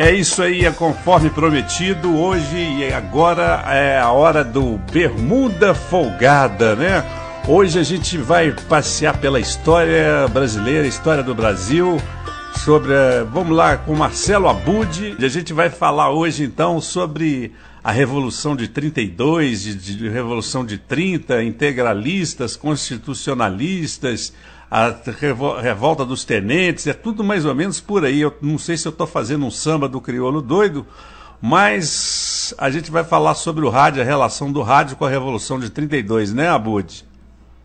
É isso aí, é conforme prometido. Hoje e agora é a hora do Bermuda Folgada, né? Hoje a gente vai passear pela história brasileira, história do Brasil, sobre, eh, vamos lá, com Marcelo Abud. E a gente vai falar hoje então sobre a Revolução de 32, de, de Revolução de 30, integralistas, constitucionalistas, a revo- revolta dos tenentes, é tudo mais ou menos por aí. Eu não sei se eu estou fazendo um samba do crioulo doido, mas a gente vai falar sobre o rádio, a relação do rádio com a Revolução de 32, né, Abud?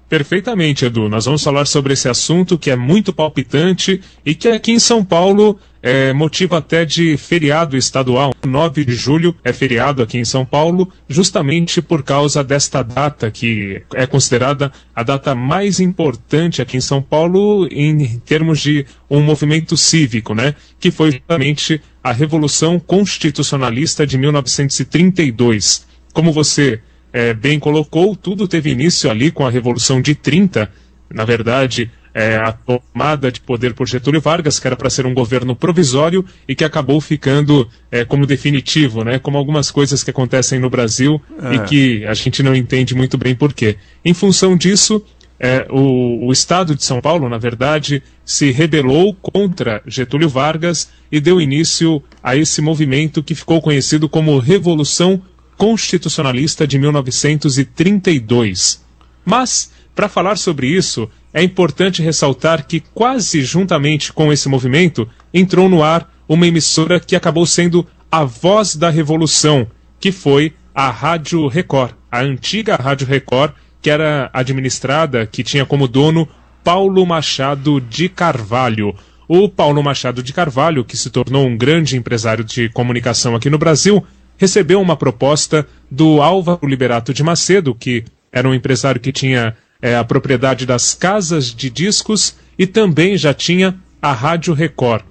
Perfeitamente, Edu. Nós vamos falar sobre esse assunto que é muito palpitante e que aqui em São Paulo é motivo até de feriado estadual. 9 de julho é feriado aqui em São Paulo, justamente por causa desta data que é considerada a data mais importante aqui em São Paulo em termos de um movimento cívico, né? Que foi justamente a Revolução Constitucionalista de 1932. Como você é, bem colocou, tudo teve início ali com a Revolução de 30, na verdade, é, a tomada de poder por Getúlio Vargas, que era para ser um governo provisório e que acabou ficando é, como definitivo, né? Como algumas coisas que acontecem no Brasil É. e que a gente não entende muito bem por quê. Em função disso, é, o, o Estado de São Paulo, na verdade, se rebelou contra Getúlio Vargas e deu início a esse movimento que ficou conhecido como Revolução Constitucionalista de 1932. Mas, para falar sobre isso, é importante ressaltar que, quase juntamente com esse movimento, entrou no ar uma emissora que acabou sendo a voz da revolução, que foi a Rádio Record, a antiga Rádio Record, que era administrada, que tinha como dono Paulo Machado de Carvalho. O Paulo Machado de Carvalho, que se tornou um grande empresário de comunicação aqui no Brasil, recebeu uma proposta do Álvaro Liberato de Macedo, que era um empresário que tinha eh, a propriedade das casas de discos e também já tinha a Rádio Record.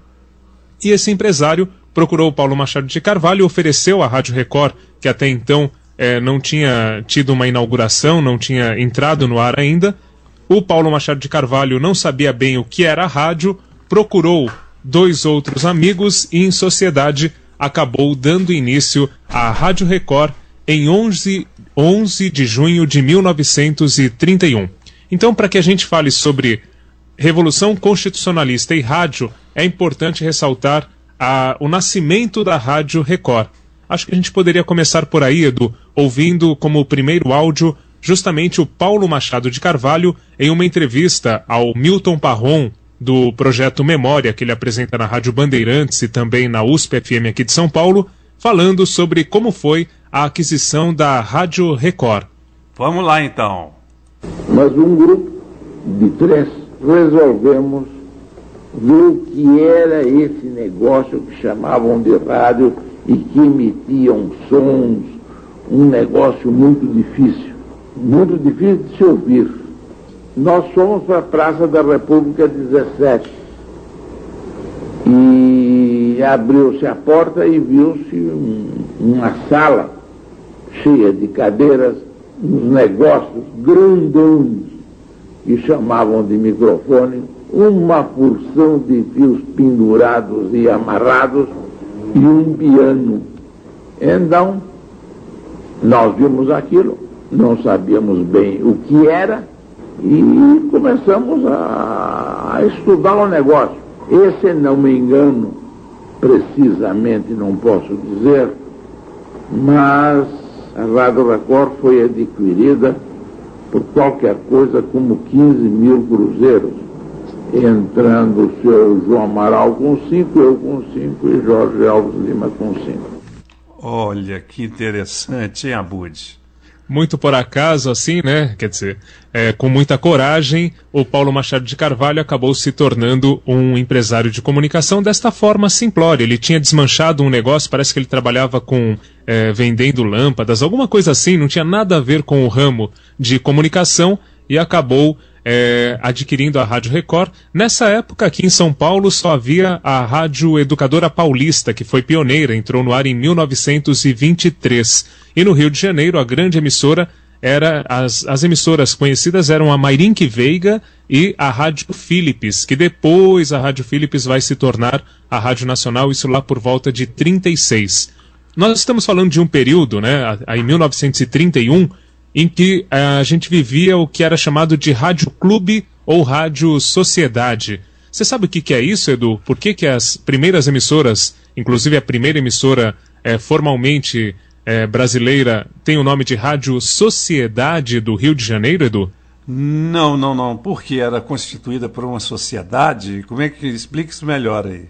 E esse empresário procurou Paulo Machado de Carvalho e ofereceu à Rádio Record, que até então eh, não tinha tido uma inauguração, não tinha entrado no ar ainda. O Paulo Machado de Carvalho não sabia bem o que era a rádio, procurou dois outros amigos e, em sociedade, acabou dando início à Rádio Record em 11, 11 de junho de 1931. Então, para que a gente fale sobre Revolução Constitucionalista e rádio, é importante ressaltar a- o nascimento da Rádio Record. Acho que a gente poderia começar por aí, Edu, ouvindo como primeiro áudio justamente o Paulo Machado de Carvalho em uma entrevista ao Milton Parron, do projeto Memória, que ele apresenta na Rádio Bandeirantes e também na USP FM aqui de São Paulo, falando sobre como foi a aquisição da Rádio Record. Vamos lá então. Mas um grupo de três resolvemos ver o que era esse negócio que chamavam de rádio e que emitiam sons, um negócio muito difícil, muito difícil de se ouvir. Nós fomos para a Praça da República 17 e abriu-se a porta e viu-se um- uma sala cheia de cadeiras, uns negócios grandões que chamavam de microfone, uma porção de fios pendurados e amarrados e um piano. Então, nós vimos aquilo, não sabíamos bem o que era e começamos a, a estudar o negócio. Esse, não me engano, precisamente não posso dizer, mas a Rádio Record foi adquirida por qualquer coisa como 15 mil cruzeiros, entrando o senhor João Amaral com cinco, eu com cinco e Jorge Alves Lima com cinco. Olha que interessante, hein, Abud? muito por acaso, assim, né? Quer dizer, é, com muita coragem, o Paulo Machado de Carvalho acabou se tornando um empresário de comunicação desta forma simplória. Ele tinha desmanchado um negócio, parece que ele trabalhava com é, vendendo lâmpadas, alguma coisa assim, não tinha nada a ver com o ramo de comunicação e acabou é, adquirindo a Rádio Record. Nessa época, aqui em São Paulo, só havia a Rádio Educadora Paulista, que foi pioneira, entrou no ar em 1923. E no Rio de Janeiro, a grande emissora era as, as emissoras conhecidas eram a Mairink Veiga e a Rádio Philips, que depois a Rádio Philips vai se tornar a Rádio Nacional, isso lá por volta de 36. Nós estamos falando de um período, né, em 1931, em que eh, a gente vivia o que era chamado de rádio clube ou rádio sociedade. Você sabe o que, que é isso, Edu? Por que, que as primeiras emissoras, inclusive a primeira emissora é, formalmente é, brasileira, tem o nome de Rádio Sociedade do Rio de Janeiro, Edu? Não, não, não. Porque era constituída por uma sociedade? Como é que explica isso melhor aí?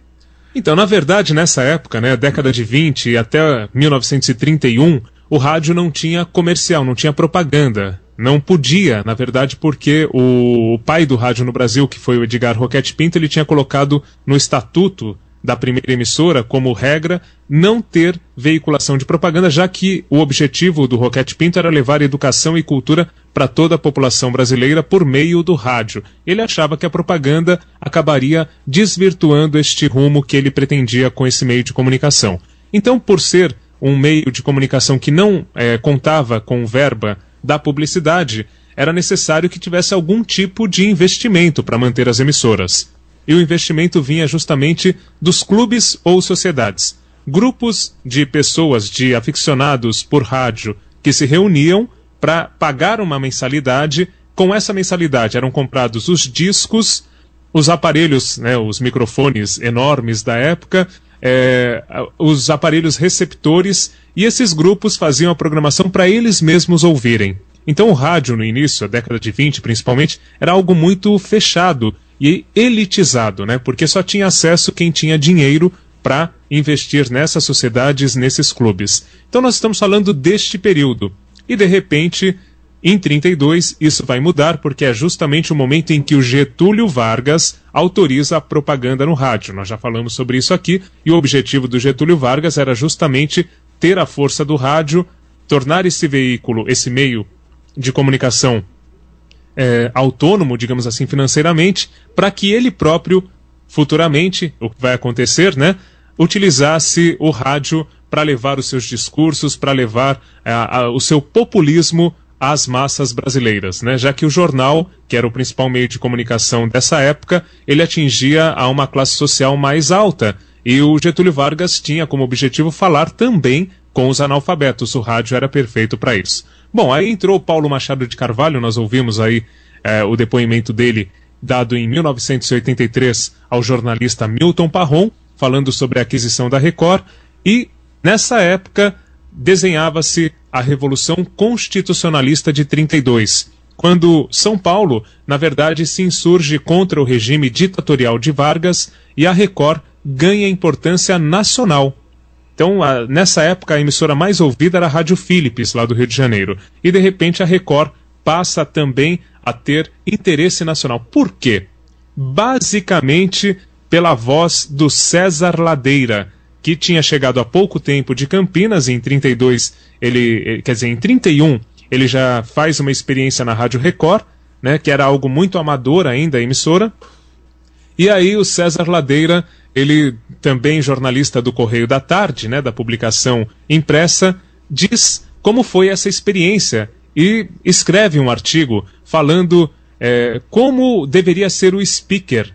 Então, na verdade, nessa época, né, década de 20 até 1931, o rádio não tinha comercial, não tinha propaganda. Não podia, na verdade, porque o, pai do rádio no Brasil, que foi o Edgar Roquete Pinto, ele tinha colocado no estatuto da primeira emissora como regra não ter veiculação de propaganda, já que o objetivo do Roquete Pinto era levar educação e cultura para toda a população brasileira por meio do rádio. Ele achava que a propaganda acabaria desvirtuando este rumo que ele pretendia com esse meio de comunicação. Então, por ser um meio de comunicação que não é, contava com verba da publicidade, era necessário que tivesse algum tipo de investimento para manter as emissoras. E o investimento vinha justamente dos clubes ou sociedades. Grupos de pessoas, de aficionados por rádio, que se reuniam para pagar uma mensalidade. Com essa mensalidade eram comprados os discos, os aparelhos, né, os microfones enormes da época, é, os aparelhos receptores e esses grupos faziam a programação para eles mesmos ouvirem. Então o rádio no início, a década de 20 principalmente, era algo muito fechado e elitizado, né? Porque só tinha acesso quem tinha dinheiro para investir nessas sociedades, nesses clubes. Então nós estamos falando deste período. E de repente em 32, isso vai mudar porque é justamente o momento em que o Getúlio Vargas autoriza a propaganda no rádio. Nós já falamos sobre isso aqui e o objetivo do Getúlio Vargas era justamente ter a força do rádio, tornar esse veículo, esse meio de comunicação é, autônomo, digamos assim, financeiramente, para que ele próprio, futuramente, o que vai acontecer, né, utilizasse o rádio para levar os seus discursos, para levar a, a, o seu populismo às massas brasileiras, né? já que o jornal, que era o principal meio de comunicação dessa época, ele atingia a uma classe social mais alta. E o Getúlio Vargas tinha como objetivo falar também com os analfabetos. O rádio era perfeito para isso. Bom, aí entrou Paulo Machado de Carvalho, nós ouvimos aí é, o depoimento dele dado em 1983 ao jornalista Milton Parron, falando sobre a aquisição da Record, e nessa época desenhava-se a Revolução Constitucionalista de 32, quando São Paulo, na verdade, se insurge contra o regime ditatorial de Vargas e a Record ganha importância nacional. Então, a, nessa época, a emissora mais ouvida era a Rádio Philips, lá do Rio de Janeiro. E, de repente, a Record passa também a ter interesse nacional. Por quê? Basicamente pela voz do César Ladeira, que tinha chegado há pouco tempo de Campinas, em 32, ele, quer dizer, em 31, ele já faz uma experiência na Rádio Record, né, que era algo muito amador ainda, a emissora. E aí o César Ladeira, ele também jornalista do Correio da Tarde, né, da publicação impressa, diz como foi essa experiência e escreve um artigo falando é, como deveria ser o speaker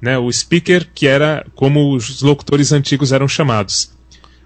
né, o speaker, que era como os locutores antigos eram chamados.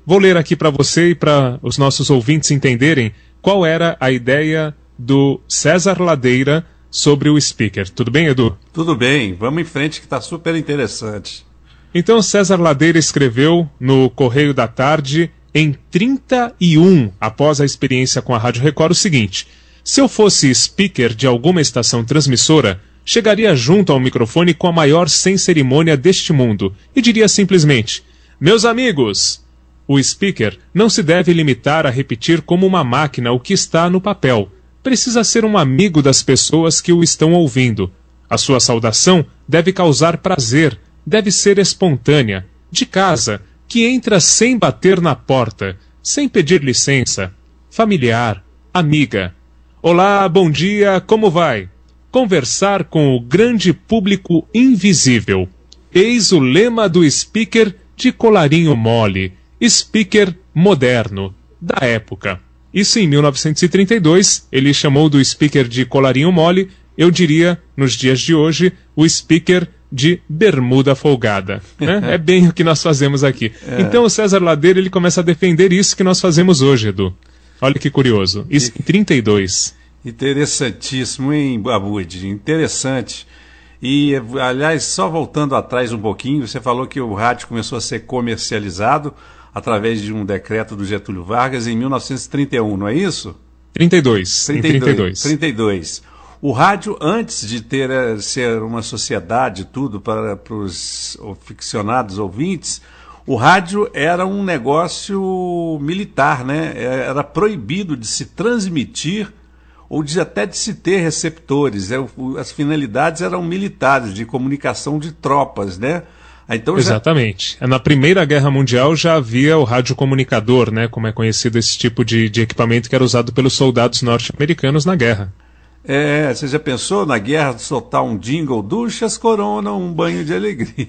Vou ler aqui para você e para os nossos ouvintes entenderem qual era a ideia do César Ladeira sobre o speaker. Tudo bem, Edu? Tudo bem, vamos em frente que está super interessante. Então, César Ladeira escreveu no Correio da Tarde, em 31, após a experiência com a Rádio Record, o seguinte: Se eu fosse speaker de alguma estação transmissora, chegaria junto ao microfone com a maior sem cerimônia deste mundo e diria simplesmente: Meus amigos, O speaker não se deve limitar a repetir como uma máquina o que está no papel. Precisa ser um amigo das pessoas que o estão ouvindo. A sua saudação deve causar prazer, deve ser espontânea, de casa, que entra sem bater na porta, sem pedir licença, familiar, amiga. Olá, bom dia, como vai? Conversar com o grande público invisível. Eis o lema do speaker de colarinho mole, speaker moderno, da época. Isso em 1932, ele chamou do speaker de colarinho mole, eu diria, nos dias de hoje, o speaker de bermuda folgada. Né? é bem o que nós fazemos aqui. É. Então o César Ladeira ele começa a defender isso que nós fazemos hoje, Edu. Olha que curioso. Isso em 32. Interessantíssimo, hein, Babude? Interessante. E, aliás, só voltando atrás um pouquinho, você falou que o rádio começou a ser comercializado através de um decreto do Getúlio Vargas em 1931, não é isso? 32. 32. 32. 32. O rádio, antes de ter eh, ser uma sociedade, tudo para, para os ficcionados ouvintes, o rádio era um negócio militar, né? É, era proibido de se transmitir ou de até de se ter receptores. É, as finalidades eram militares, de comunicação de tropas, né? Ah, então Exatamente. Já... Na Primeira Guerra Mundial já havia o radiocomunicador, né? Como é conhecido esse tipo de, de equipamento que era usado pelos soldados norte-americanos na guerra. É, você já pensou na guerra soltar um jingle, duchas corona, um banho de alegria?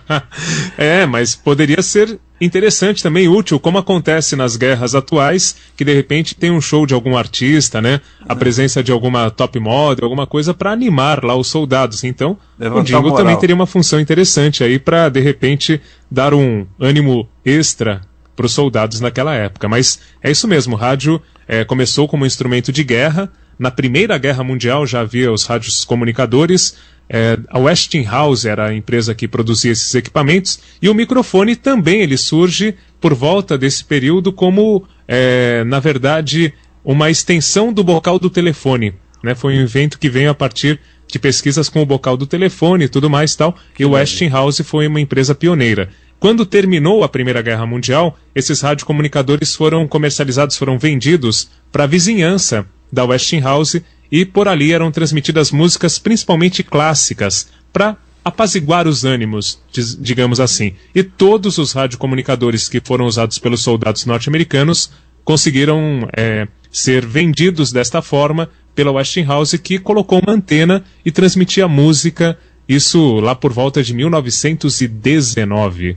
é, mas poderia ser interessante também, útil, como acontece nas guerras atuais, que de repente tem um show de algum artista, né? A é. presença de alguma top model, alguma coisa para animar lá os soldados. Então, Levantar o jingle também teria uma função interessante aí para de repente dar um ânimo extra para os soldados naquela época. Mas é isso mesmo, o rádio é, começou como instrumento de guerra na Primeira Guerra Mundial já havia os rádios comunicadores. É, a Westinghouse era a empresa que produzia esses equipamentos e o microfone também ele surge por volta desse período como, é, na verdade, uma extensão do bocal do telefone. Né? Foi um evento que veio a partir de pesquisas com o bocal do telefone e tudo mais tal. E o Westinghouse foi uma empresa pioneira. Quando terminou a Primeira Guerra Mundial, esses radiocomunicadores foram comercializados, foram vendidos para a vizinhança da Westinghouse e por ali eram transmitidas músicas principalmente clássicas para apaziguar os ânimos, digamos assim. E todos os radiocomunicadores que foram usados pelos soldados norte-americanos conseguiram é, ser vendidos desta forma pela Westinghouse, que colocou uma antena e transmitia música, isso lá por volta de 1919.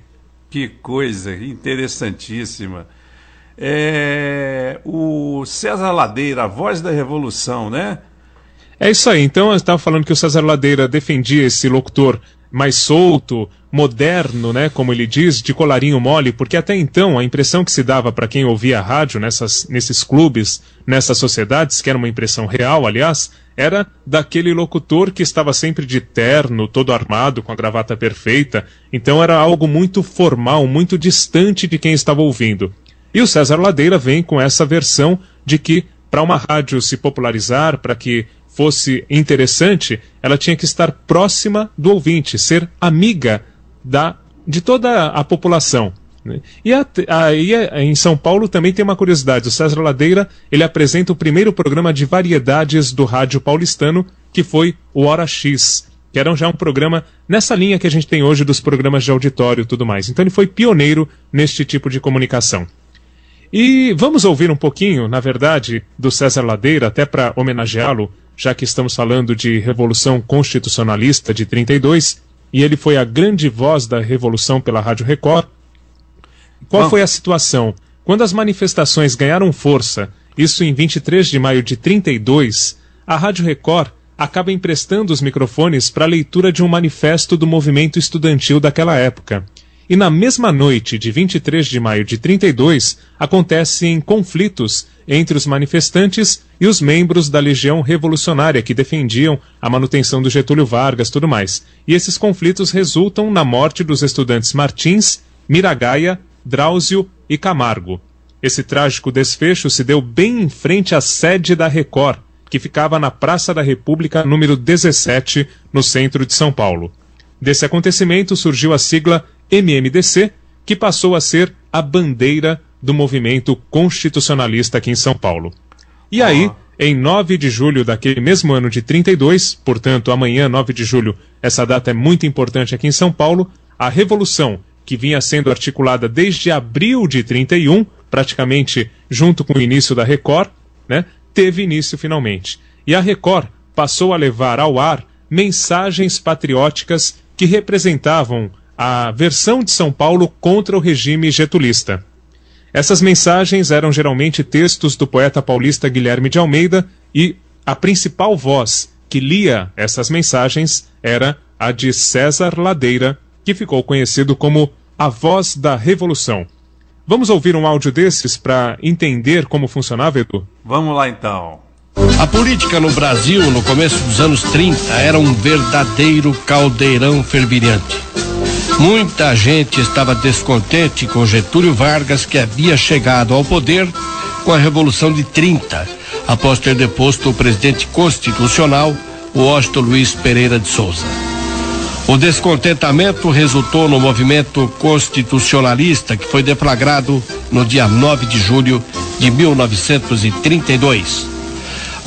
Que coisa interessantíssima é, o César Ladeira, a voz da revolução, né? É isso aí. Então eu estava falando que o César Ladeira defendia esse locutor mais solto, moderno, né, como ele diz, de colarinho mole, porque até então a impressão que se dava para quem ouvia a rádio nessas, nesses clubes, nessas sociedades, que era uma impressão real, aliás, era daquele locutor que estava sempre de terno, todo armado, com a gravata perfeita. Então era algo muito formal, muito distante de quem estava ouvindo. E o César Ladeira vem com essa versão de que para uma rádio se popularizar, para que fosse interessante, ela tinha que estar próxima do ouvinte, ser amiga da, de toda a população. Né? E aí em São Paulo também tem uma curiosidade. O César Ladeira ele apresenta o primeiro programa de variedades do rádio paulistano, que foi o Hora X, que era já um programa nessa linha que a gente tem hoje dos programas de auditório e tudo mais. Então ele foi pioneiro neste tipo de comunicação. E vamos ouvir um pouquinho, na verdade, do César Ladeira, até para homenageá-lo, já que estamos falando de Revolução Constitucionalista de 32, e ele foi a grande voz da revolução pela Rádio Record. Qual Bom. foi a situação? Quando as manifestações ganharam força, isso em 23 de maio de 32, a Rádio Record acaba emprestando os microfones para a leitura de um manifesto do movimento estudantil daquela época. E na mesma noite de 23 de maio de 32, acontecem conflitos entre os manifestantes e os membros da Legião Revolucionária que defendiam a manutenção do Getúlio Vargas tudo mais. E esses conflitos resultam na morte dos estudantes Martins, Miragaia, Drauzio e Camargo. Esse trágico desfecho se deu bem em frente à sede da Record, que ficava na Praça da República, número 17, no centro de São Paulo. Desse acontecimento surgiu a sigla MMDC, que passou a ser a bandeira do movimento constitucionalista aqui em São Paulo. E aí, em 9 de julho daquele mesmo ano de 32, portanto, amanhã, 9 de julho, essa data é muito importante aqui em São Paulo, a revolução que vinha sendo articulada desde abril de 31, praticamente junto com o início da Record, né, teve início finalmente. E a Record passou a levar ao ar mensagens patrióticas que representavam a versão de São Paulo contra o regime getulista. Essas mensagens eram geralmente textos do poeta paulista Guilherme de Almeida e a principal voz que lia essas mensagens era a de César Ladeira, que ficou conhecido como a voz da revolução. Vamos ouvir um áudio desses para entender como funcionava, Edu? Vamos lá então. A política no Brasil, no começo dos anos 30, era um verdadeiro caldeirão fervilhante. Muita gente estava descontente com Getúlio Vargas, que havia chegado ao poder com a Revolução de 30, após ter deposto o presidente constitucional, Washington Luiz Pereira de Souza. O descontentamento resultou no movimento constitucionalista que foi deflagrado no dia 9 de julho de 1932.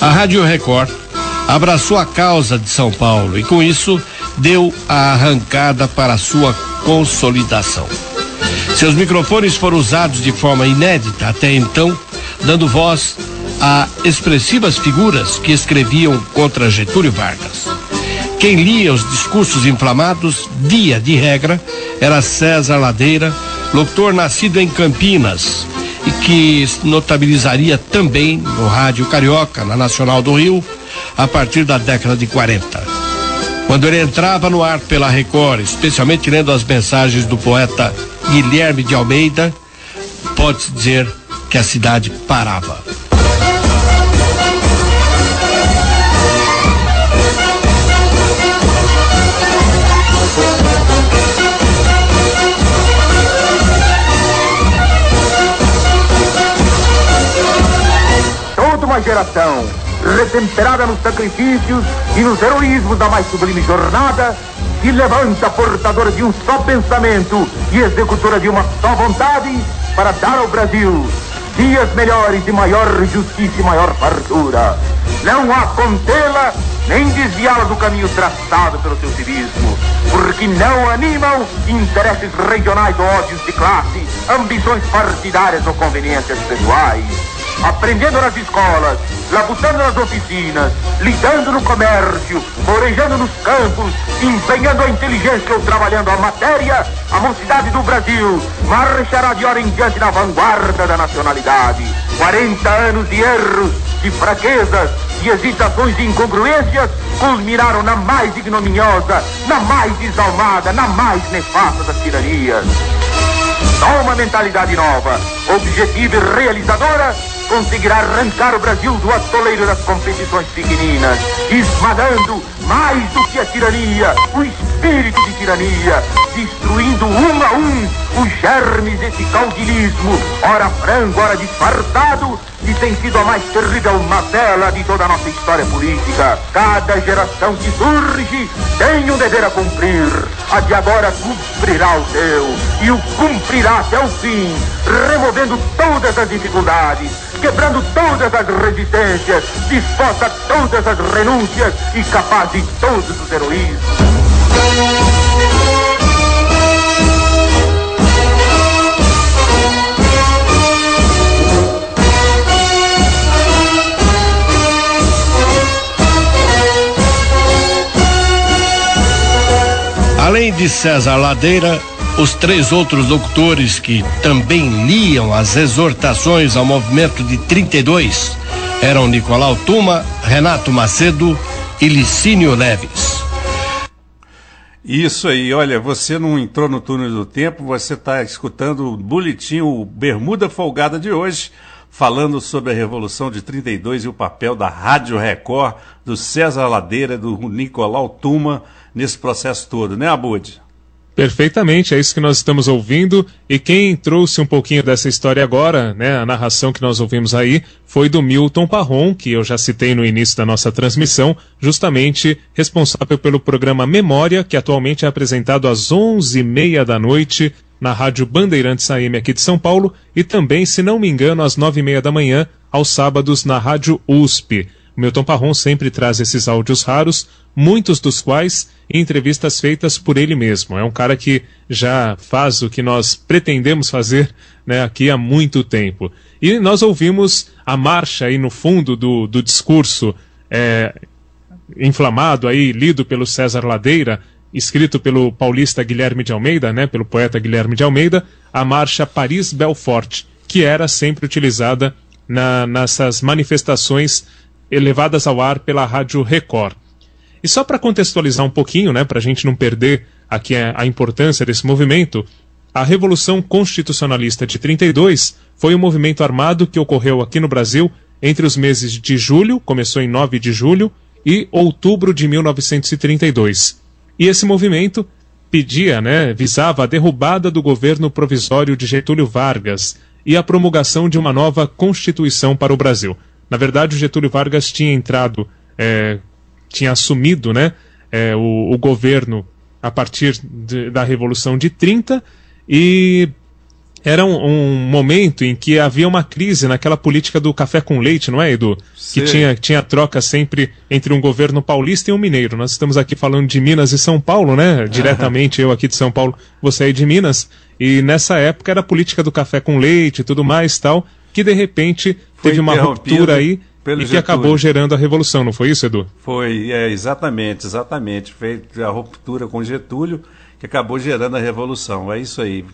A Rádio Record abraçou a causa de São Paulo e, com isso, deu a arrancada para sua consolidação. Seus microfones foram usados de forma inédita até então, dando voz a expressivas figuras que escreviam contra Getúlio Vargas. Quem lia os discursos inflamados, via de regra, era César Ladeira, locutor nascido em Campinas e que notabilizaria também no Rádio Carioca, na Nacional do Rio, a partir da década de 40. Quando ele entrava no ar pela Record, especialmente lendo as mensagens do poeta Guilherme de Almeida, pode-se dizer que a cidade parava. Toda uma geração retemperada nos sacrifícios e nos heroísmos da mais sublime jornada, se levanta portadora de um só pensamento e executora de uma só vontade para dar ao Brasil dias melhores de maior justiça e maior fartura. Não há contê-la nem desviá-la do caminho traçado pelo seu civismo, porque não animam interesses regionais ou ódios de classe, ambições partidárias ou conveniências pessoais aprendendo nas escolas, labutando nas oficinas, lidando no comércio, orejando nos campos, empenhando a inteligência ou trabalhando a matéria, a mocidade do Brasil marchará de hora em diante na vanguarda da nacionalidade. 40 anos de erros, de fraquezas, de hesitações e incongruências culminaram na mais ignominiosa, na mais desalmada, na mais nefasta das tiranias. Só uma mentalidade nova, objetiva e realizadora, conseguirá arrancar o Brasil do atoleiro das competições pequeninas, esmagando mais do que a tirania, o espírito de tirania, destruindo um a um os germes desse caudilismo, ora frango, ora disfarçado, que tem sido a mais terrível mazela de toda a nossa história política. Cada geração que surge tem um dever a cumprir. A de agora cumprirá o seu e o cumprirá até o fim, removendo todas as dificuldades, quebrando todas as resistências, disposta a todas as renúncias e capaz de todos os heroísmos. Além de César Ladeira, os três outros locutores que também liam as exortações ao movimento de 32 eram Nicolau Tuma, Renato Macedo e Licínio Neves. Isso aí, olha, você não entrou no túnel do tempo, você está escutando o boletim, o Bermuda Folgada de hoje, falando sobre a Revolução de 32 e o papel da Rádio Record, do César Ladeira, do Nicolau Tuma nesse processo todo, né, Abud? Perfeitamente, é isso que nós estamos ouvindo. E quem trouxe um pouquinho dessa história agora, né, a narração que nós ouvimos aí, foi do Milton Parron, que eu já citei no início da nossa transmissão, justamente responsável pelo programa Memória, que atualmente é apresentado às onze e meia da noite na Rádio Bandeirantes AM aqui de São Paulo e também, se não me engano, às nove e meia da manhã, aos sábados, na Rádio USP. O Milton Parron sempre traz esses áudios raros, muitos dos quais em entrevistas feitas por ele mesmo. É um cara que já faz o que nós pretendemos fazer né, aqui há muito tempo. E nós ouvimos a marcha aí no fundo do, do discurso é, inflamado aí, lido pelo César Ladeira, escrito pelo paulista Guilherme de Almeida, né, pelo poeta Guilherme de Almeida, a marcha Paris-Belfort, que era sempre utilizada na, nessas manifestações elevadas ao ar pela Rádio Record. E só para contextualizar um pouquinho, né, para a gente não perder aqui a, importância desse movimento, a Revolução Constitucionalista de 32 foi um movimento armado que ocorreu aqui no Brasil entre os meses de julho, começou em 9 de julho, e outubro de 1932. E esse movimento pedia, né, visava a derrubada do governo provisório de Getúlio Vargas e a promulgação de uma nova Constituição para o Brasil. Na verdade, o Getúlio Vargas tinha entrado, é, tinha assumido né, é, o, o, governo a partir de, da Revolução de 30 e era um, um, momento em que havia uma crise naquela política do café com leite, não é, Edu? Sim. Que tinha, tinha troca sempre entre um governo paulista e um mineiro. Nós estamos aqui falando de Minas e São Paulo, né? Diretamente eu aqui de São Paulo, você aí de Minas. E nessa época era a política do café com leite e tudo mais tal, que de repente teve uma ruptura aí e que acabou gerando a revolução, não foi isso, Edu? Foi, é, exatamente, exatamente. Fez a ruptura com Getúlio que acabou gerando a revolução. É isso aí.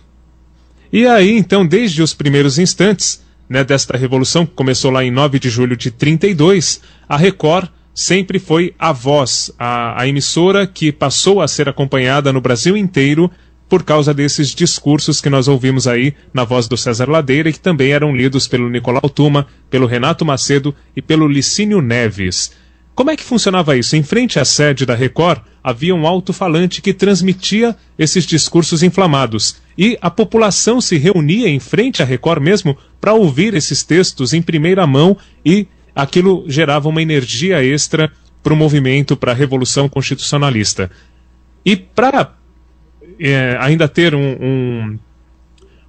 E aí, então, desde os primeiros instantes né, desta revolução, que começou lá em 9 de julho de 32, a Record sempre foi a voz, a, a emissora que passou a ser acompanhada no Brasil inteiro por causa desses discursos que nós ouvimos aí na voz do César Ladeira e que também eram lidos pelo Nicolau Tuma, pelo Renato Macedo e pelo Licínio Neves. Como é que funcionava isso? Em frente à sede da Record havia um alto-falante que transmitia esses discursos inflamados. E a população se reunia em frente à Record mesmo para ouvir esses textos em primeira mão e aquilo gerava uma energia extra para o movimento, para a Revolução Constitucionalista. E para é, ainda ter um, um,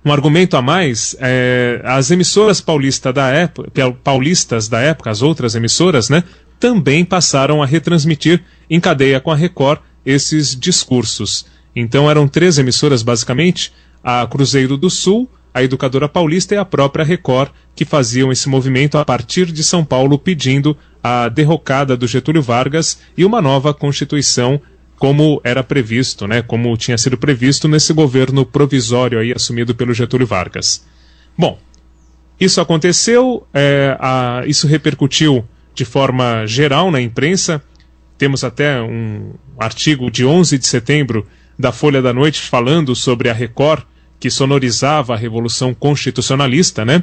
um, argumento a mais, é, as emissoras paulista da época, paulistas da época, as outras emissoras, né, também passaram a retransmitir em cadeia com a Record esses discursos. Então eram três emissoras basicamente, a Cruzeiro do Sul, a Educadora Paulista e a própria Record, que faziam esse movimento a partir de São Paulo pedindo a derrocada do Getúlio Vargas e uma nova Constituição como era previsto, né, como tinha sido previsto nesse governo provisório aí assumido pelo Getúlio Vargas. Bom, isso aconteceu, é, a, isso repercutiu de forma geral na imprensa. Temos até um artigo de 11 de setembro da Folha da Noite falando sobre a Record que sonorizava a Revolução Constitucionalista, né?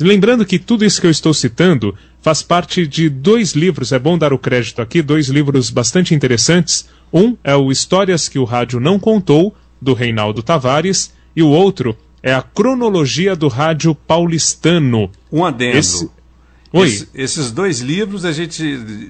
Lembrando que tudo isso que eu estou citando faz parte de dois livros, é bom dar o crédito aqui, dois livros bastante interessantes. Um é o Histórias que o Rádio Não Contou, do Reinaldo Tavares, e o outro é a Cronologia do Rádio Paulistano. Um adendo. Esse... Oi. Esse, esses dois livros a gente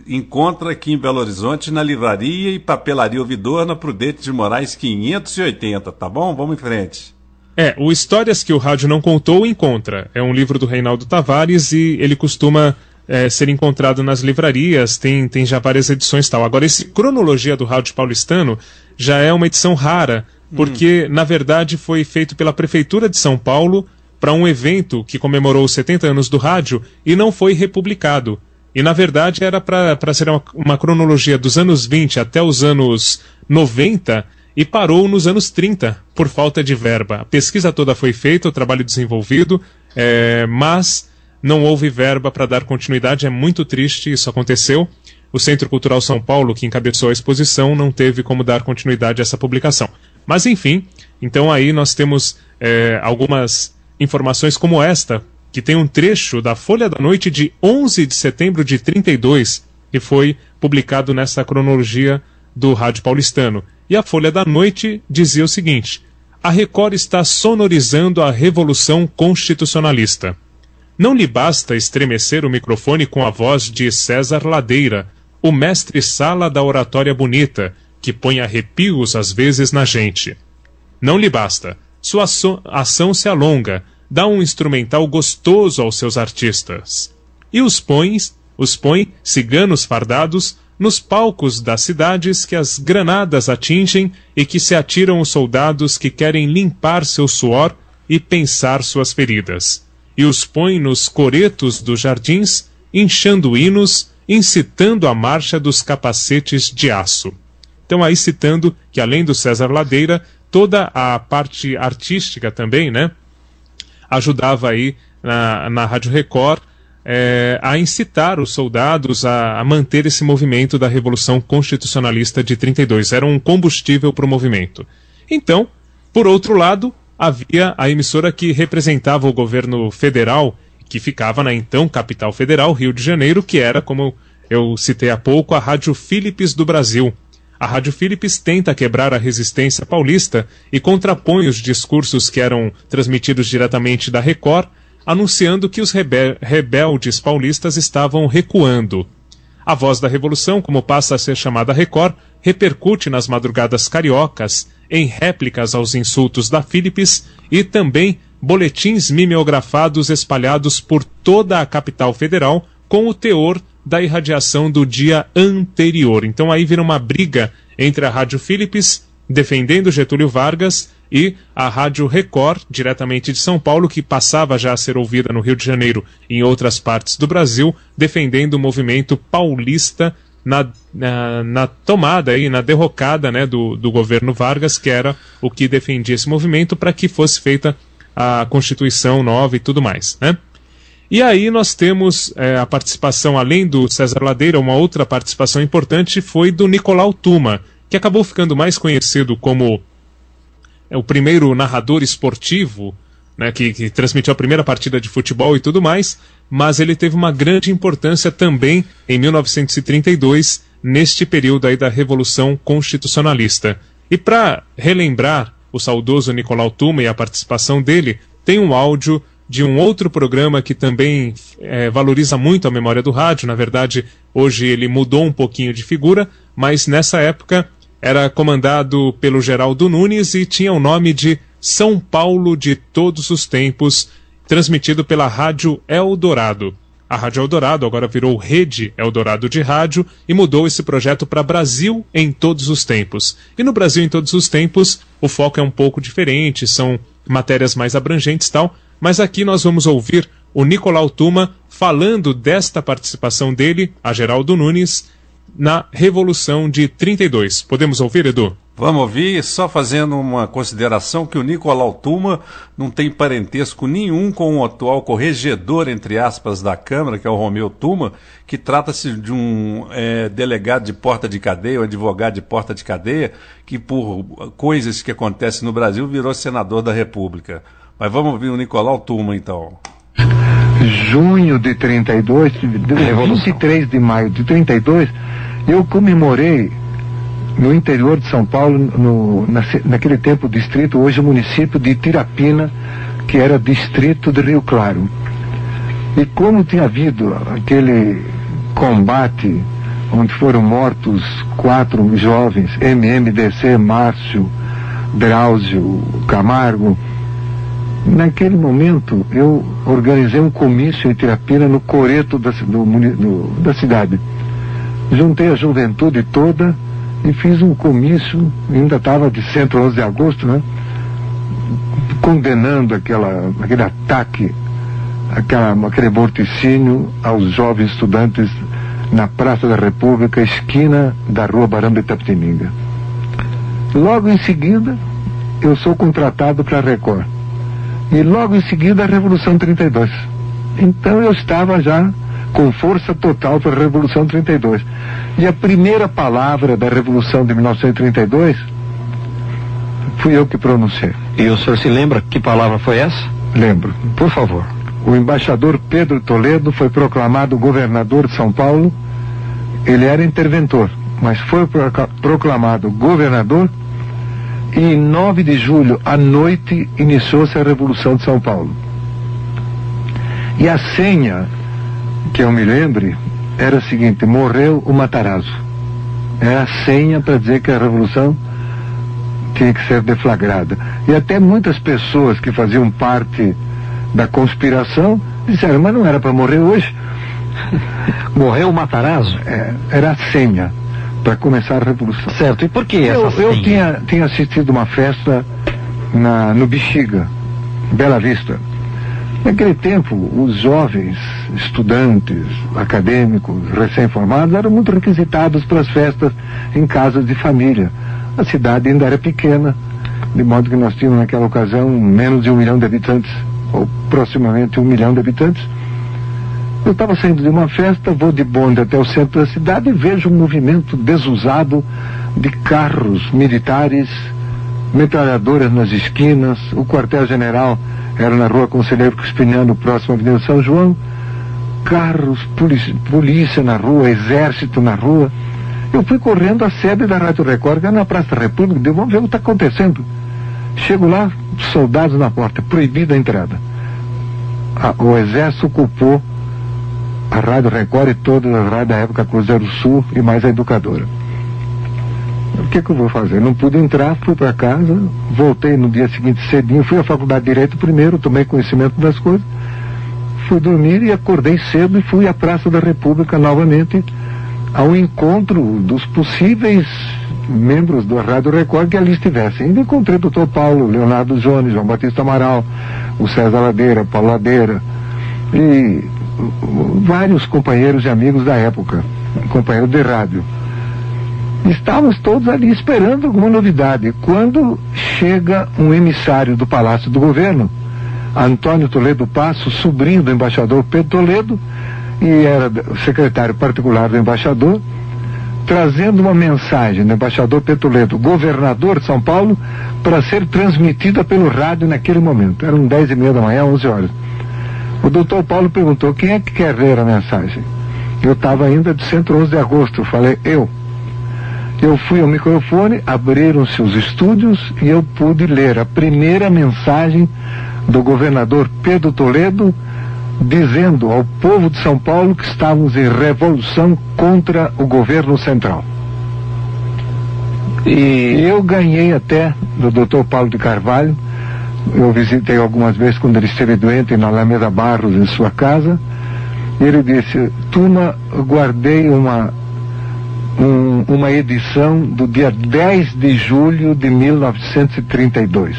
encontra aqui em Belo Horizonte na livraria e papelaria Ouvidor na Prudente de Moraes 580, tá bom? Vamos em frente. É, o Histórias que o Rádio Não Contou encontra. É um livro do Reinaldo Tavares e ele costuma é, ser encontrado nas livrarias, tem, tem já várias edições tal. Agora, esse Cronologia do Rádio Paulistano já é uma edição rara, porque, hum. na verdade, foi feito pela Prefeitura de São Paulo para um evento que comemorou os 70 anos do rádio e não foi republicado. E na verdade era para ser uma, uma, cronologia dos anos 20 até os anos 90 e parou nos anos 30 por falta de verba. A pesquisa toda foi feita, o trabalho desenvolvido, é, mas não houve verba para dar continuidade. É muito triste, isso aconteceu. O Centro Cultural São Paulo, que encabeçou a exposição, não teve como dar continuidade a essa publicação. Mas enfim, então aí nós temos é, algumas informações como esta, que tem um trecho da Folha da Noite de 11 de setembro de 32, que foi publicado nessa cronologia do Rádio Paulistano. E a Folha da Noite dizia o seguinte: a Record está sonorizando a Revolução Constitucionalista. Não lhe basta estremecer o microfone com a voz de César Ladeira, o mestre-sala da oratória bonita, que põe arrepios às vezes na gente. Não lhe basta sua ação se alonga, dá um instrumental gostoso aos seus artistas. E os põe, os põe, ciganos fardados, nos palcos das cidades que as granadas atingem e que se atiram os soldados que querem limpar seu suor e pensar suas feridas. E os põe nos coretos dos jardins, inchando hinos, incitando a marcha dos capacetes de aço. Então aí citando que além do César Ladeira, toda a parte artística também, né? Ajudava aí na, na Rádio Record é, a incitar os soldados a, a, manter esse movimento da Revolução Constitucionalista de 32. Era um combustível para o movimento. Então, por outro lado, havia a emissora que representava o governo federal, que ficava na então capital federal, Rio de Janeiro, que era, como eu citei há pouco, a Rádio Philips do Brasil. A Rádio Philips tenta quebrar a resistência paulista e contrapõe os discursos que eram transmitidos diretamente da Record anunciando que os rebel rebeldes paulistas estavam recuando. A voz da revolução, como passa a ser chamada Record, repercute nas madrugadas cariocas, em réplicas aos insultos da Philips e também boletins mimeografados espalhados por toda a capital federal com o teor da irradiação do dia anterior. Então aí vira uma briga entre a Rádio Philips, defendendo Getúlio Vargas, e a Rádio Record, diretamente de São Paulo, que passava já a ser ouvida no Rio de Janeiro e em outras partes do Brasil, defendendo o movimento paulista na, na, na, tomada e na derrocada né, do, do governo Vargas, que era o que defendia esse movimento para que fosse feita a Constituição nova e tudo mais. Né? E aí nós temos é, a participação, além do César Ladeira, uma outra participação importante foi do Nicolau Tuma, que acabou ficando mais conhecido como é o primeiro narrador esportivo né, que, que, transmitiu a primeira partida de futebol e tudo mais, mas ele teve uma grande importância também em 1932, neste período aí da Revolução Constitucionalista. E para relembrar o saudoso Nicolau Tuma e a participação dele, tem um áudio de um outro programa que também é, valoriza muito a memória do rádio. Na verdade, hoje ele mudou um pouquinho de figura, mas nessa época era comandado pelo Geraldo Nunes e tinha o nome de São Paulo de Todos os Tempos, transmitido pela Rádio Eldorado. A Rádio Eldorado agora virou Rede Eldorado de Rádio e mudou esse projeto para Brasil em Todos os Tempos. E no Brasil em Todos os Tempos, o foco é um pouco diferente, são matérias mais abrangentes tal, mas aqui nós vamos ouvir o Nicolau Tuma falando desta participação dele, a Geraldo Nunes, na Revolução de 32. Podemos ouvir, Edu? Vamos ouvir, só fazendo uma consideração que o Nicolau Tuma não tem parentesco nenhum com o atual corregedor, entre aspas, da Câmara, que é o Romeu Tuma, que trata-se de um é, delegado de porta de cadeia, um advogado de porta de cadeia, que por coisas que acontecem no Brasil virou senador da República. Mas vamos ouvir o Nicolau Tuma, então. Junho de 32, 23 de maio de 32, eu comemorei no interior de São Paulo, no, na, naquele tempo distrito, hoje o município de Tirapina, que era distrito de Rio Claro. E como tinha havido aquele combate onde foram mortos quatro jovens, MMDC, Márcio, Drauzio, Camargo, naquele momento eu organizei um comício em Tirapina no coreto da, do, do, da cidade juntei a juventude toda e fiz um comício, ainda estava de 111 de agosto, né? Condenando aquela, aquele ataque, aquela, aquele morticínio aos jovens estudantes na Praça da República, esquina da Rua Barão de Itapetininga. Logo em seguida, eu sou contratado para a Record. E logo em seguida, a Revolução 32. Então eu estava já com força total para a Revolução 32. E a primeira palavra da Revolução de 1932 fui eu que pronunciei. E o senhor se lembra que palavra foi essa? Lembro. Por favor. O embaixador Pedro Toledo foi proclamado governador de São Paulo. Ele era interventor, mas foi proclamado governador e em 9 de julho, à noite, iniciou-se a Revolução de São Paulo. E a senha que eu me lembre, era o seguinte: morreu o Matarazzo. É a senha para dizer que a revolução tinha que ser deflagrada. E até muitas pessoas que faziam parte da conspiração disseram, mas não era para morrer hoje. Morreu o Matarazzo? É, era a senha para começar a revolução. Certo, e por que essa Eu, eu senha? tinha, tinha assistido uma festa na, no Bexiga, Bela Vista. Naquele tempo, os jovens, estudantes, acadêmicos, recém-formados, eram muito requisitados para as festas em casas de família. A cidade ainda era pequena, de modo que nós tínhamos naquela ocasião menos de um milhão de habitantes, ou proximamente um milhão de habitantes. Eu estava saindo de uma festa, vou de bonde até o centro da cidade e vejo um movimento desusado de carros militares, metralhadoras nas esquinas, o quartel-general era na rua Conselheiro Crispiniano, próximo à Avenida São João, carros, polícia, na rua, exército na rua. Eu fui correndo à sede da Rádio Record, que era na Praça da República, deu, vamos ver o que está acontecendo. Chego lá, soldados na porta, proibida a entrada. A- o exército ocupou a Rádio Record e todas as rádios da época Cruzeiro Sul e mais a educadora. O que, que eu vou fazer? Não pude entrar, fui para casa, voltei no dia seguinte cedinho, fui à faculdade de Direito primeiro, tomei conhecimento das coisas, fui dormir e acordei cedo e fui à Praça da República novamente ao encontro dos possíveis membros da Rádio Record que ali estivessem. E encontrei o doutor Paulo, Leonardo Jones, João Batista Amaral, o César Ladeira, Paulo Ladeira e vários companheiros e amigos da época, companheiros de rádio. Estávamos todos ali esperando alguma novidade. Quando chega um emissário do Palácio do Governo, Antônio Toledo Passo, sobrinho do embaixador Pedro Toledo, e era secretário particular do embaixador, trazendo uma mensagem do embaixador Pedro Toledo, governador de São Paulo, para ser transmitida pelo rádio naquele momento. Eram dez e meia da manhã, 11 horas. O doutor Paulo perguntou, quem é que quer ler a mensagem? Eu estava ainda de centro 11 de agosto, falei, eu. Eu fui ao microfone, abriram-se os estúdios e eu pude ler a primeira mensagem do governador Pedro Toledo, dizendo ao povo de São Paulo que estávamos em revolução contra o governo central. E eu ganhei até do Dr. Paulo de Carvalho. Eu visitei algumas vezes quando ele esteve doente na Alameda Barros, em sua casa. E ele disse: Turma, eu guardei uma, um- uma edição do dia 10 de julho de 1932,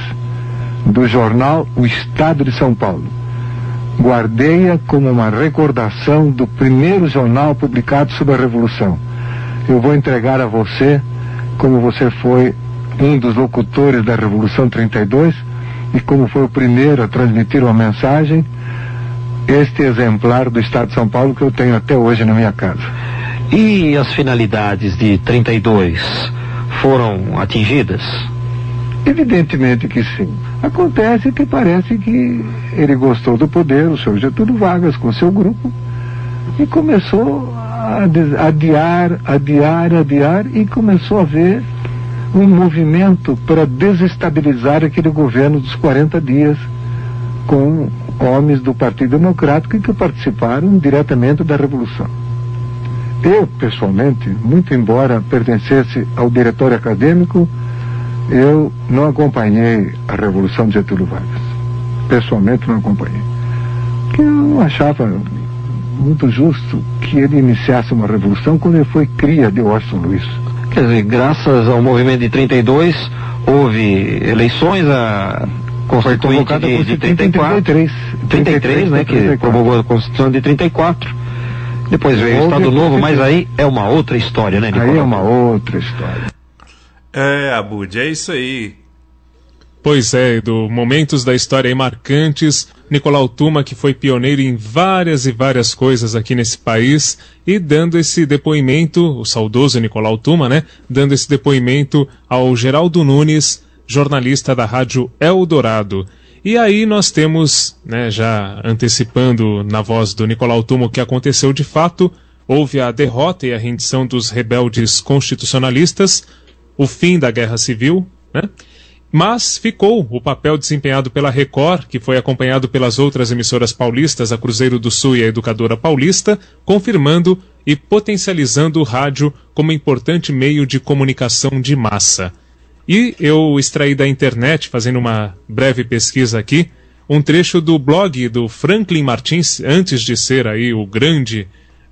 do jornal O Estado de São Paulo. Guardei-a como uma recordação do primeiro jornal publicado sobre a Revolução. Eu vou entregar a você, como você foi um dos locutores da Revolução 32 e como foi o primeiro a transmitir uma mensagem, este exemplar do Estado de São Paulo que eu tenho até hoje na minha casa. E as finalidades de 32 foram atingidas? Evidentemente que sim. Acontece que parece que ele gostou do poder, o senhor Getúlio Vargas, com seu grupo, e começou a adiar, adiar, adiar, e começou a haver um movimento para desestabilizar aquele governo dos 40 dias, com homens do Partido Democrático que participaram diretamente da Revolução. Eu, pessoalmente, muito embora pertencesse ao diretório acadêmico, eu não acompanhei a Revolução de Getúlio Vargas. Pessoalmente não acompanhei. Porque eu não achava muito justo que ele iniciasse uma revolução quando ele foi cria de Washington Luiz. Quer dizer, graças ao movimento de 32, houve eleições, a Constituinte de, de Constituinte em 34. 33. 33, né? Que 34. promulgou a Constituição de 34. Depois veio o Estado Novo, mas aí é uma outra história, né, Nicolau? Aí é uma outra história. É, Abud, é isso aí. Pois é, do momentos da história aí marcantes, Nicolau Tuma, que foi pioneiro em várias e várias coisas aqui nesse país, e dando esse depoimento, o saudoso Nicolau Tuma, né? Dando esse depoimento ao Geraldo Nunes, jornalista da Rádio Eldorado. E aí nós temos, né, já antecipando na voz do Nicolau Tuma o que aconteceu de fato, houve a derrota e a rendição dos rebeldes constitucionalistas, o fim da Guerra Civil, né? Mas ficou o papel desempenhado pela Record, que foi acompanhado pelas outras emissoras paulistas, a Cruzeiro do Sul e a Educadora Paulista, confirmando e potencializando o rádio como importante meio de comunicação de massa. E eu extraí da internet, fazendo uma breve pesquisa aqui, um trecho do blog do Franklin Martins, antes de ser aí o grande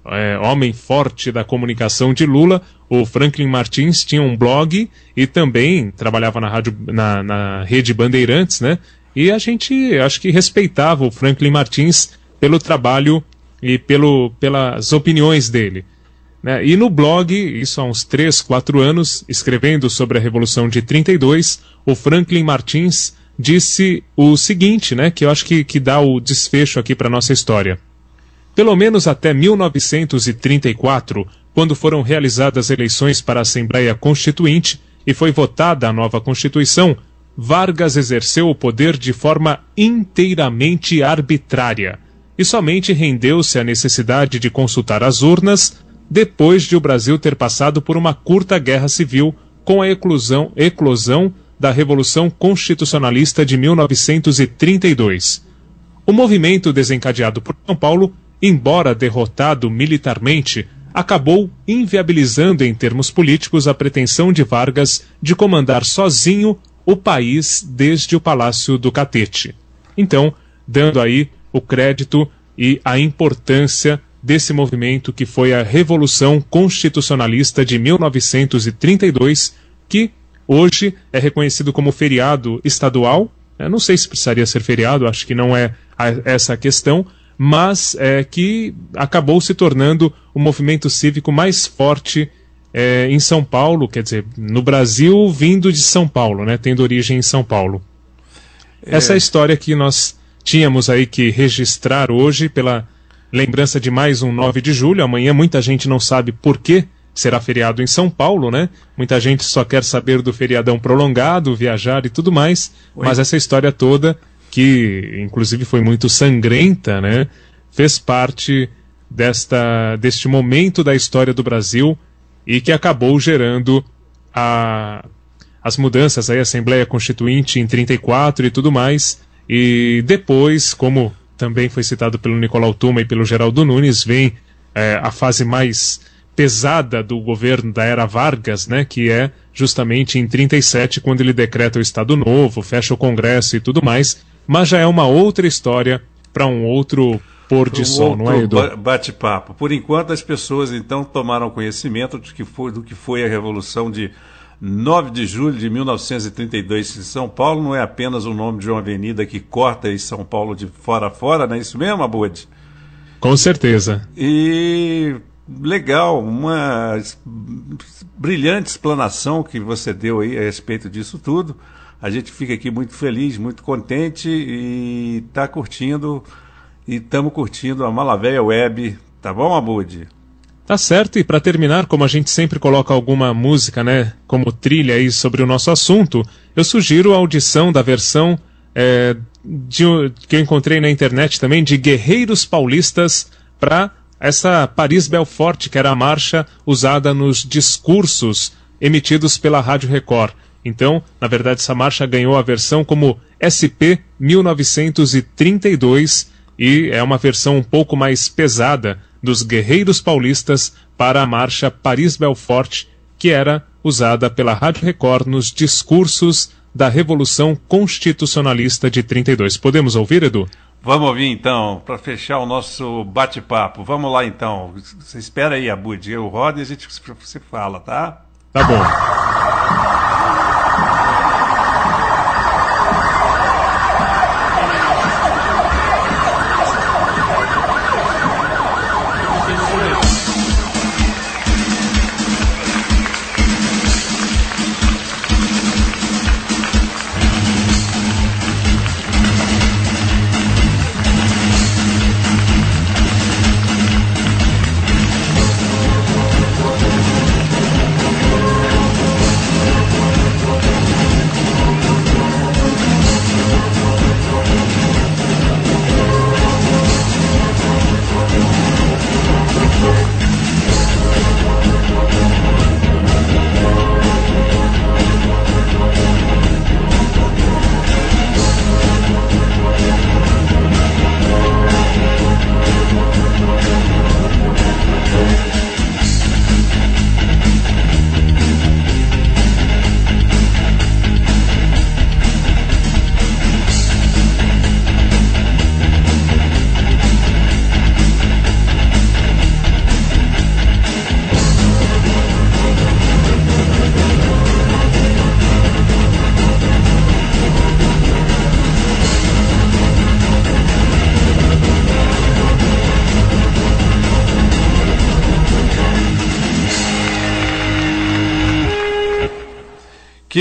é, homem forte da comunicação de Lula, o Franklin Martins tinha um blog e também trabalhava na, rádio, na, na rede Bandeirantes, né? E a gente acho que respeitava o Franklin Martins pelo trabalho e pelo, pelas opiniões dele. Né? E no blog, isso há uns 3, 4 anos, escrevendo sobre a Revolução de 32, o Franklin Martins disse o seguinte, né, que eu acho que, que dá o desfecho aqui para nossa história. Pelo menos até 1934, quando foram realizadas eleições para a Assembleia Constituinte e foi votada a nova Constituição, Vargas exerceu o poder de forma inteiramente arbitrária e somente rendeu-se à necessidade de consultar as urnas depois de o Brasil ter passado por uma curta guerra civil com a eclosão, eclosão da Revolução Constitucionalista de 1932. O movimento desencadeado por São Paulo, embora derrotado militarmente, acabou inviabilizando em termos políticos a pretensão de Vargas de comandar sozinho o país desde o Palácio do Catete. Então, dando aí o crédito e a importância desse movimento que foi a Revolução Constitucionalista de 1932, que hoje é reconhecido como feriado estadual. Eu não sei se precisaria ser feriado, acho que não é essa a questão, mas é, que acabou se tornando o movimento cívico mais forte é, em São Paulo, quer dizer, no Brasil, vindo de São Paulo, né, tendo origem em São Paulo. É... Essa é a história que nós tínhamos aí que registrar hoje pela lembrança de mais um 9 de julho. Amanhã muita gente não sabe por que será feriado em São Paulo, né? Muita gente só quer saber do feriadão prolongado, viajar e tudo mais. Oi. Mas essa história toda, que inclusive foi muito sangrenta, né? Fez parte desta, deste momento da história do Brasil e que acabou gerando a, as mudanças aí, a Assembleia Constituinte em 34 e tudo mais. E depois, como também foi citado pelo Nicolau Tuma e pelo Geraldo Nunes, vem é, a fase mais pesada do governo da era Vargas, né, que é justamente em 37, quando ele decreta o Estado Novo, fecha o Congresso e tudo mais, mas já é uma outra história para um outro pôr de um sol, não é, Edu? Bate-papo. Por enquanto, as pessoas então tomaram conhecimento de que foi, do que foi a Revolução de 9 de julho de 1932 em São Paulo não é apenas o nome de uma avenida que corta em São Paulo de fora a fora, não é isso mesmo, Abud? Com certeza. E legal, uma brilhante explanação que você deu aí a respeito disso tudo. A gente fica aqui muito feliz, muito contente e está curtindo e estamos curtindo a Malavéia Web. Tá bom, Abud? Tá certo, e para terminar, como a gente sempre coloca alguma música, né, como trilha aí sobre o nosso assunto, eu sugiro a audição da versão é, de, que eu encontrei na internet também de Guerreiros Paulistas para essa Paris-Belfort, que era a marcha usada nos discursos emitidos pela Rádio Record. Então, na verdade, essa marcha ganhou a versão como SP 1932 e é uma versão um pouco mais pesada dos guerreiros paulistas para a marcha Paris-Belfort, que era usada pela Rádio Record nos discursos da Revolução Constitucionalista de 32. Podemos ouvir, Edu? Vamos ouvir então, para fechar o nosso bate-papo. Vamos lá então. Você espera aí, Abud. Eu rodo e a gente se fala, tá? Tá bom.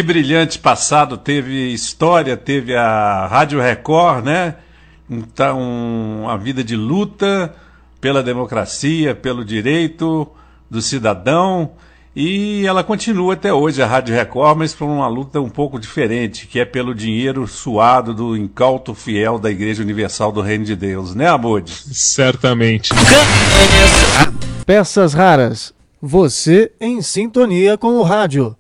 Que brilhante passado teve história, teve a Rádio Record, né? Então, a vida de luta pela democracia, pelo direito do cidadão. E ela continua até hoje, a Rádio Record, mas por uma luta um pouco diferente, que é pelo dinheiro suado do incauto fiel da Igreja Universal do Reino de Deus, né, Abode? Certamente. Peças raras. Você em sintonia com o rádio.